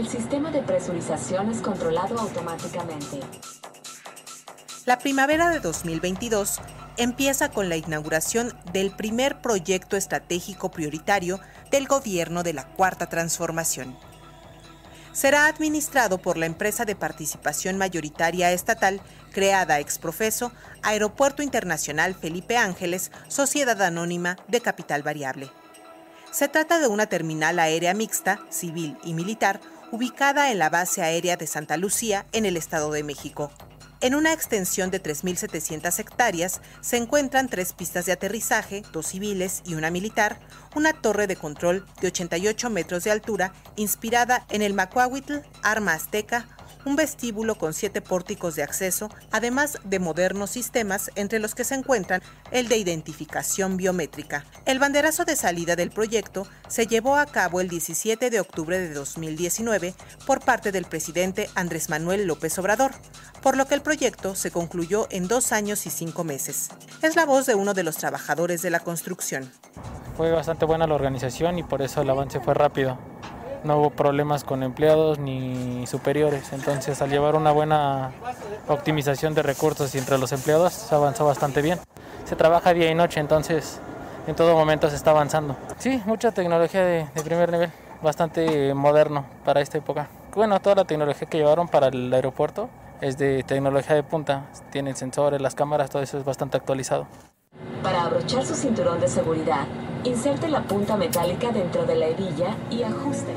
el sistema de presurización es controlado automáticamente. La primavera de 2022 empieza con la inauguración del primer proyecto estratégico prioritario del gobierno de la Cuarta Transformación. Será administrado por la empresa de participación mayoritaria estatal creada ex profeso Aeropuerto Internacional Felipe Ángeles, Sociedad Anónima de Capital Variable. Se trata de una terminal aérea mixta, civil y militar, ubicada en la base aérea de Santa Lucía, en el Estado de México. En una extensión de 3.700 hectáreas se encuentran tres pistas de aterrizaje, dos civiles y una militar, una torre de control de 88 metros de altura inspirada en el Macuahuitl, arma azteca, un vestíbulo con siete pórticos de acceso, además de modernos sistemas entre los que se encuentran el de identificación biométrica. El banderazo de salida del proyecto se llevó a cabo el 17 de octubre de 2019 por parte del presidente Andrés Manuel López Obrador, por lo que el proyecto se concluyó en dos años y cinco meses. Es la voz de uno de los trabajadores de la construcción. Fue bastante buena la organización y por eso el avance fue rápido no hubo problemas con empleados ni superiores. Entonces, al llevar una buena optimización de recursos entre los empleados, se avanzó bastante bien. Se trabaja día y noche, entonces en todo momento se está avanzando. Sí, mucha tecnología de, primer nivel, bastante moderno para esta época. Bueno, toda la tecnología que llevaron para el aeropuerto es de tecnología de punta. Tienen sensores, las cámaras, todo eso es bastante actualizado. Para abrochar su cinturón de seguridad, inserte la punta metálica dentro de la hebilla y ajuste.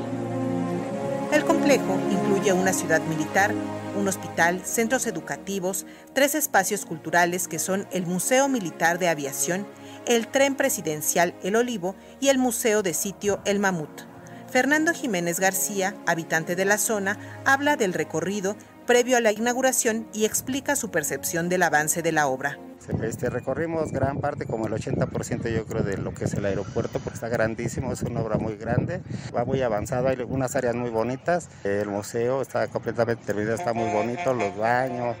El complejo incluye una ciudad militar, un hospital, centros educativos, tres espacios culturales que son el Museo Militar de Aviación, el Tren Presidencial El Olivo y el Museo de Sitio El Mamut. Fernando Jiménez García, habitante de la zona, habla del recorrido previo a la inauguración y explica su percepción del avance de la obra. Este, recorrimos gran parte, como el 80% yo creo de lo que es el aeropuerto, porque está grandísimo, es una obra muy grande, va muy avanzado, hay algunas áreas muy bonitas, el museo está completamente terminado, está muy bonito, los baños,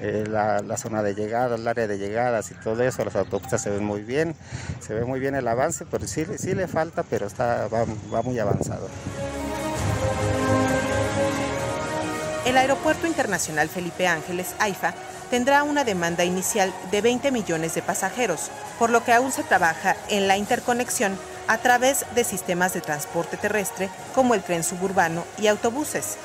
eh, la, zona de llegada, el área de llegadas y todo eso, las autopistas se ven muy bien, se ve muy bien el avance, pero sí, sí le falta, pero está, va, va muy avanzado. El Aeropuerto Internacional Felipe Ángeles, AIFA, tendrá una demanda inicial de 20 millones de pasajeros, por lo que aún se trabaja en la interconexión a través de sistemas de transporte terrestre como el tren suburbano y autobuses.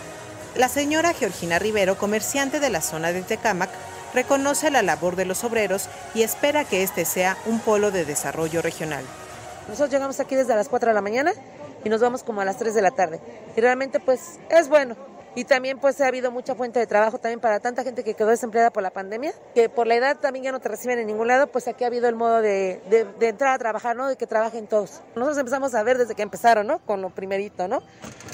La señora Georgina Rivero, comerciante de la zona de Tecámac, reconoce la labor de los obreros y espera que este sea un polo de desarrollo regional. Nosotros llegamos aquí desde las 4 de la mañana y nos vamos como a las 3 de la tarde. Y realmente pues es bueno, y también pues ha habido mucha fuente de trabajo también para tanta gente que quedó desempleada por la pandemia, que por la edad también ya no te reciben en ningún lado, pues aquí ha habido el modo de, entrar a trabajar, ¿no? De que trabajen todos. Nosotros empezamos a ver desde que empezaron, ¿no? Con lo primerito, ¿no?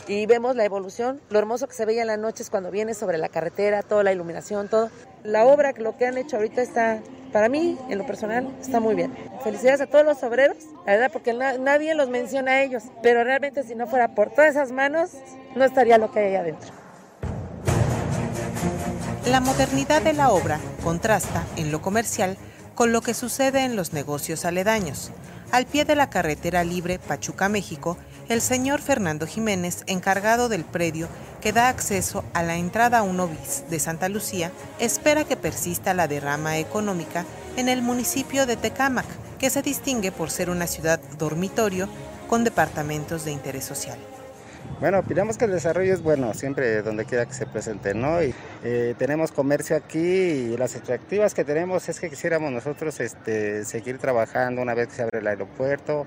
Y vemos la evolución, lo hermoso que se veía en las noches cuando vienes sobre la carretera, toda la iluminación, todo. La obra, lo que han hecho ahorita está, para mí, en lo personal, está muy bien. Felicidades a todos los obreros, la verdad, porque nadie los menciona a ellos, pero realmente si no fuera por todas esas manos, no estaría lo que hay ahí adentro. La modernidad de la obra contrasta en lo comercial con lo que sucede en los negocios aledaños. Al pie de la carretera libre Pachuca, México, el señor Fernando Jiménez, encargado del predio que da acceso a la entrada 1 bis de Santa Lucía, espera que persista la derrama económica en el municipio de Tecámac, que se distingue por ser una ciudad dormitorio con departamentos de interés social. Bueno, opinamos que el desarrollo es bueno, siempre donde quiera que se presente, ¿no? Y, eh, tenemos comercio aquí y las expectativas que tenemos es que quisiéramos nosotros este, seguir trabajando una vez que se abre el aeropuerto,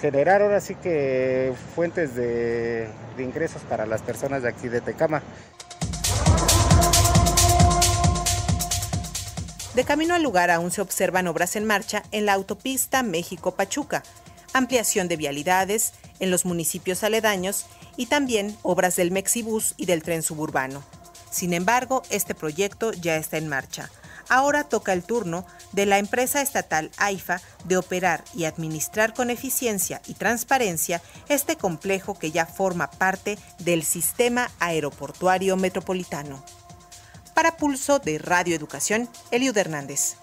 generar ahora sí que fuentes de, de ingresos para las personas de aquí de Tecama. De camino al lugar aún se observan obras en marcha en la autopista México-Pachuca, ampliación de vialidades en los municipios aledaños y también obras del Mexibus y del tren suburbano. Sin embargo, este proyecto ya está en marcha. Ahora toca el turno de la empresa estatal AIFA de operar y administrar con eficiencia y transparencia este complejo que ya forma parte del sistema aeroportuario metropolitano. Para Pulso de Radio Educación, Eliud Hernández.